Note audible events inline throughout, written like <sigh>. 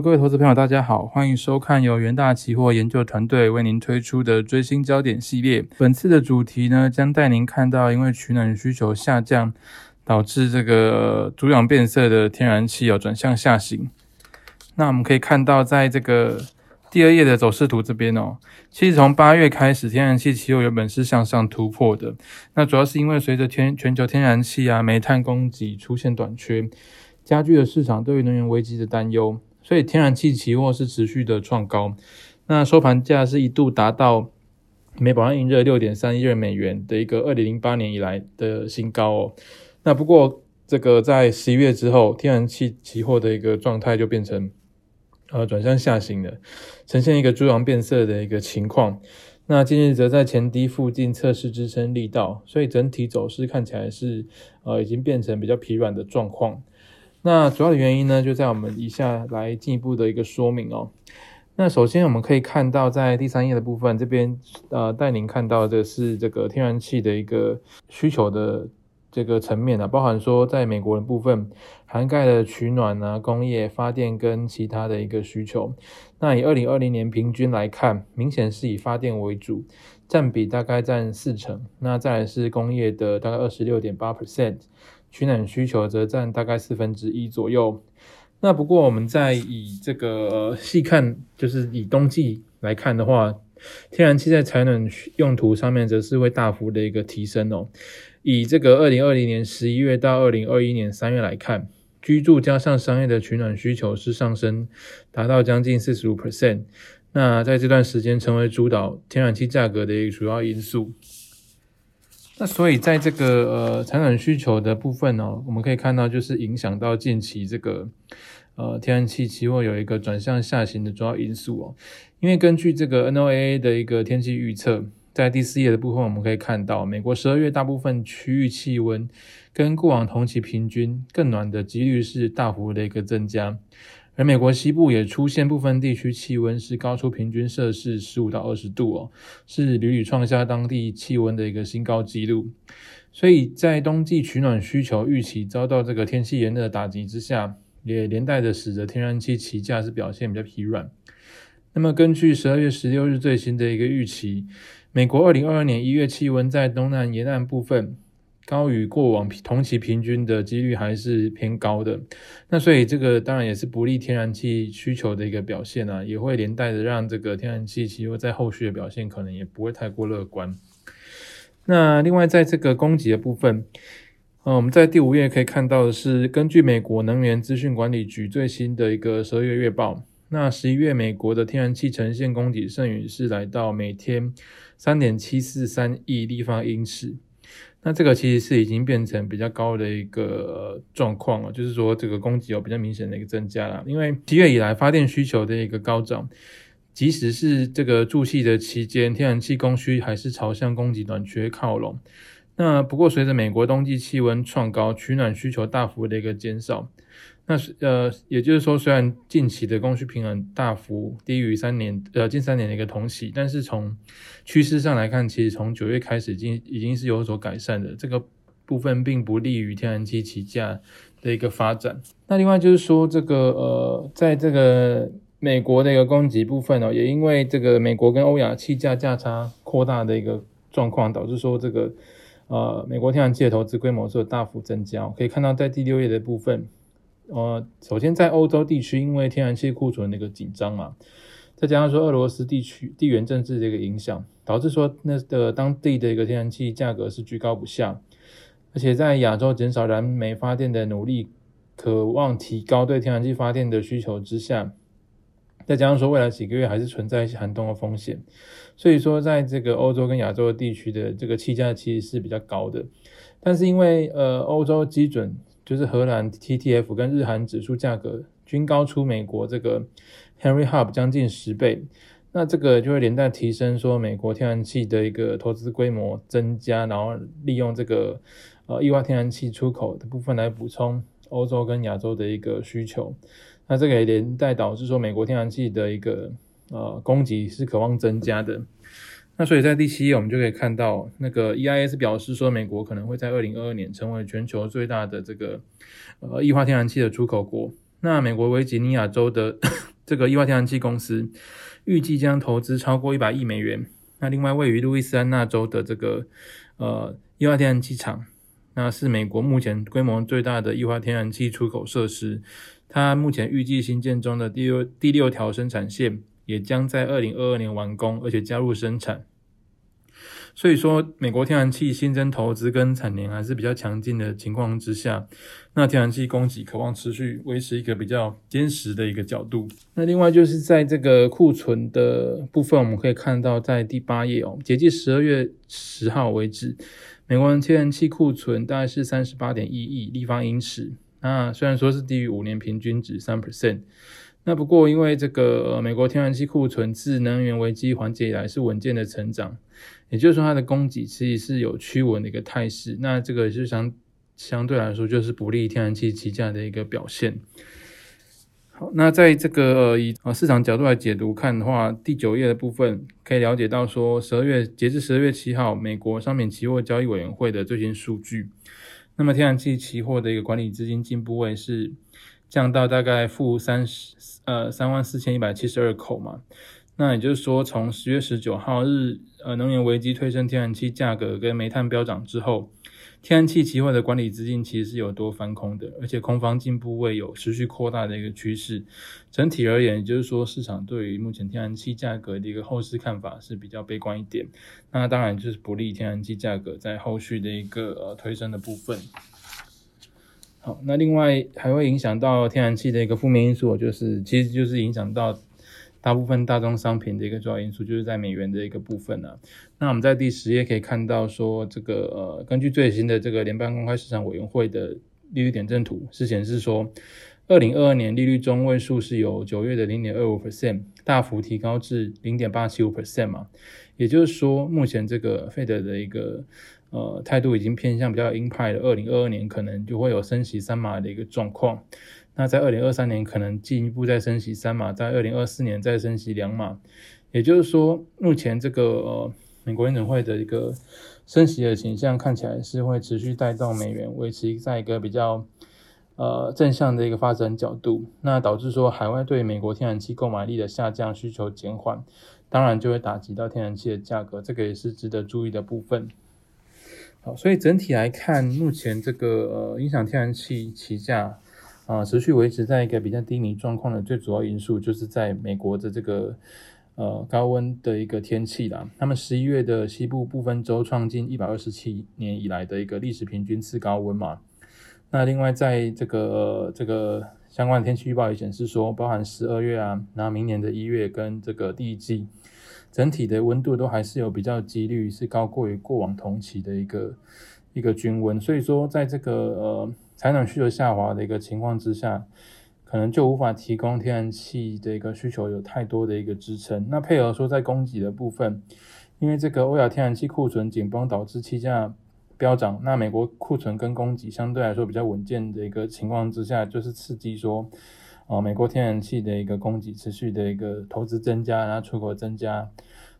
各位投资朋友，大家好，欢迎收看由元大期货研究团队为您推出的追星焦点系列。本次的主题呢，将带您看到因为取暖需求下降，导致这个主氧变色的天然气哦转向下行。那我们可以看到，在这个第二页的走势图这边哦，其实从八月开始，天然气期货原本是向上突破的。那主要是因为随着天全球天然气啊煤炭供给出现短缺，加剧了市场对于能源危机的担忧。所以天然气期货是持续的创高，那收盘价是一度达到每保安应热六点三一二美元的一个二零零八年以来的新高哦。那不过这个在十一月之后，天然气期货的一个状态就变成呃转向下行的，呈现一个猪羊变色的一个情况。那今日则在前低附近测试支撑力道，所以整体走势看起来是呃已经变成比较疲软的状况。那主要的原因呢，就在我们以下来进一步的一个说明哦。那首先我们可以看到，在第三页的部分，这边呃带您看到的是这个天然气的一个需求的这个层面啊，包含说在美国的部分，涵盖了取暖啊、工业发电跟其他的一个需求。那以二零二零年平均来看，明显是以发电为主，占比大概占四成。那再来是工业的大概二十六点八 percent。取暖需求则占大概四分之一左右。那不过我们在以这个细看，就是以冬季来看的话，天然气在采暖用途上面则是会大幅的一个提升哦。以这个二零二零年十一月到二零二一年三月来看，居住加上商业的取暖需求是上升，达到将近四十五 percent。那在这段时间成为主导天然气价格的一个主要因素。那所以在这个呃产暖需求的部分呢，我们可以看到就是影响到近期这个呃天然气期货有一个转向下行的主要因素哦。因为根据这个 NOAA 的一个天气预测，在第四页的部分我们可以看到，美国十二月大部分区域气温跟过往同期平均更暖的几率是大幅的一个增加。而美国西部也出现部分地区气温是高出平均摄氏十五到二十度哦，是屡屡创下当地气温的一个新高纪录。所以在冬季取暖需求预期遭到这个天气炎热的打击之下，也连带的使得天然气期价是表现比较疲软。那么根据十二月十六日最新的一个预期，美国二零二二年一月气温在东南沿岸部分。高于过往同期平均的几率还是偏高的，那所以这个当然也是不利天然气需求的一个表现啊，也会连带的让这个天然气期货在后续的表现可能也不会太过乐观。那另外在这个供给的部分，呃，我们在第五页可以看到的是，根据美国能源资讯管理局最新的一个十二月月报，那十一月美国的天然气呈现供给剩余是来到每天三点七四三亿立方英尺。那这个其实是已经变成比较高的一个状况了，就是说这个供给有比较明显的一个增加了。因为七月以来发电需求的一个高涨，即使是这个注气的期间，天然气供需还是朝向供给短缺靠拢。那不过随着美国冬季气温创高，取暖需求大幅的一个减少。那是呃，也就是说，虽然近期的供需平衡大幅低于三年呃近三年的一个同期，但是从趋势上来看，其实从九月开始已经已经是有所改善的。这个部分并不利于天然气起价的一个发展。那另外就是说，这个呃，在这个美国的一个供给部分哦，也因为这个美国跟欧亚气价价差扩大的一个状况，导致说这个呃美国天然气的投资规模是有大幅增加。可以看到在第六页的部分。呃，首先在欧洲地区，因为天然气库存那个紧张嘛，再加上说俄罗斯地区地缘政治的一个影响，导致说那的当地的一个天然气价格是居高不下，而且在亚洲减少燃煤发电的努力，渴望提高对天然气发电的需求之下，再加上说未来几个月还是存在一些寒冬的风险，所以说在这个欧洲跟亚洲地区的这个气价其实是比较高的，但是因为呃欧洲基准。就是荷兰 TTF 跟日韩指数价格均高出美国这个 Henry Hub 将近十倍，那这个就会连带提升说美国天然气的一个投资规模增加，然后利用这个呃液化天然气出口的部分来补充欧洲跟亚洲的一个需求，那这个也连带导致说美国天然气的一个呃供给是渴望增加的。那所以在第七页，我们就可以看到，那个 EIS 表示说，美国可能会在二零二二年成为全球最大的这个呃液化天然气的出口国。那美国维吉尼亚州的 <coughs> 这个液化天然气公司预计将投资超过一百亿美元。那另外位于路易斯安那州的这个呃液化天然气厂，那是美国目前规模最大的液化天然气出口设施。它目前预计新建中的第六第六条生产线也将在二零二二年完工，而且加入生产。所以说，美国天然气新增投资跟产能还是比较强劲的情况之下，那天然气供给渴望持续维持一个比较坚实的一个角度。那另外就是在这个库存的部分，我们可以看到在第八页哦，截至十二月十号为止，美国人天然气库存大概是三十八点一亿立方英尺。那虽然说是低于五年平均值三 percent。那不过，因为这个美国天然气库存自能源危机缓解以来是稳健的成长，也就是说它的供给其实是有趋稳的一个态势。那这个是相相对来说就是不利天然气起价的一个表现。好，那在这个以呃市场角度来解读看的话，第九页的部分可以了解到说，十二月截至十二月七号，美国商品期货交易委员会的最新数据，那么天然气期货的一个管理资金净部位是。降到大概负三十呃三万四千一百七十二口嘛，那也就是说，从十月十九号日呃能源危机推升天然气价格跟煤炭飙涨之后，天然气期货的管理资金其实是有多翻空的，而且空方进步位有持续扩大的一个趋势。整体而言，也就是说，市场对于目前天然气价格的一个后市看法是比较悲观一点。那当然就是不利天然气价格在后续的一个呃推升的部分。好，那另外还会影响到天然气的一个负面因素，就是其实就是影响到大部分大宗商品的一个主要因素，就是在美元的一个部分呢。那我们在第十页可以看到说，这个呃，根据最新的这个联邦公开市场委员会的利率点阵图是显示说，二零二二年利率中位数是由九月的零点二五%大幅提高至零点八七五%嘛，也就是说，目前这个费德的一个。呃，态度已经偏向比较鹰派的，二零二二年可能就会有升息三码的一个状况。那在二零二三年可能进一步再升息三码，在二零二四年再升息两码。也就是说，目前这个美国联准会的一个升息的倾向看起来是会持续带动美元维持在一个比较呃正向的一个发展角度。那导致说海外对美国天然气购买力的下降，需求减缓，当然就会打击到天然气的价格，这个也是值得注意的部分。所以整体来看，目前这个呃影响天然气起价啊持续维持在一个比较低迷状况的最主要因素，就是在美国的这个呃高温的一个天气啦。那么十一月的西部部分州创近一百二十七年以来的一个历史平均次高温嘛。那另外在这个这个相关的天气预报也显示说，包含十二月啊，然后明年的一月跟这个第一季。整体的温度都还是有比较几率是高过于过往同期的一个一个均温，所以说在这个呃采暖需求下滑的一个情况之下，可能就无法提供天然气的一个需求有太多的一个支撑。那配合说在供给的部分，因为这个欧亚天然气库存紧绷导致气价飙涨，那美国库存跟供给相对来说比较稳健的一个情况之下，就是刺激说。啊，美国天然气的一个供给持续的一个投资增加，然后出口增加，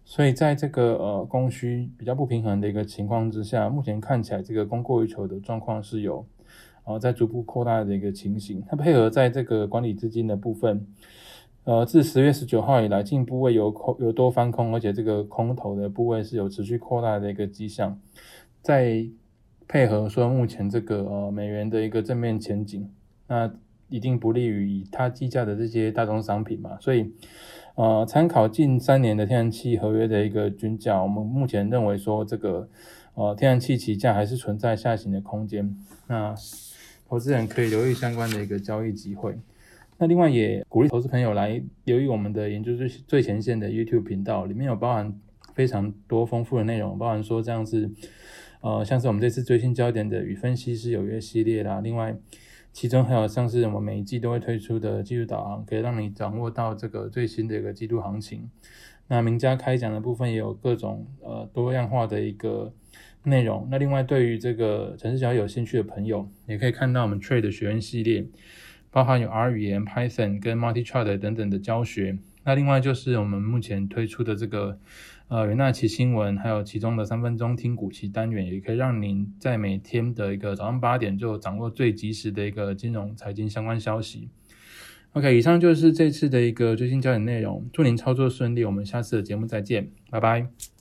所以在这个呃供需比较不平衡的一个情况之下，目前看起来这个供过于求的状况是有啊在逐步扩大的一个情形。它配合在这个管理资金的部分，呃，自十月十九号以来，净部位有空有多翻空，而且这个空头的部位是有持续扩大的一个迹象。在配合说目前这个呃美元的一个正面前景，那。一定不利于以它计价的这些大宗商品嘛，所以，呃，参考近三年的天然气合约的一个均价，我们目前认为说这个，呃，天然气起价还是存在下行的空间，那投资人可以留意相关的一个交易机会。那另外也鼓励投资朋友来留意我们的研究最最前线的 YouTube 频道，里面有包含非常多丰富的内容，包含说这样是，呃，像是我们这次最新焦点的与分析师有约系列啦，另外。其中还有像是我们每一季都会推出的季度导航，可以让你掌握到这个最新的一个季度行情。那名家开讲的部分也有各种呃多样化的一个内容。那另外对于这个城市小有兴趣的朋友，也可以看到我们 Trade 学院系列，包含有 R 语言、Python 跟 Multi Chart 等等的教学。那另外就是我们目前推出的这个。呃，元大奇新闻，还有其中的三分钟听股期单元，也可以让您在每天的一个早上八点就掌握最及时的一个金融财经相关消息。OK，以上就是这次的一个最新焦点内容，祝您操作顺利，我们下次的节目再见，拜拜。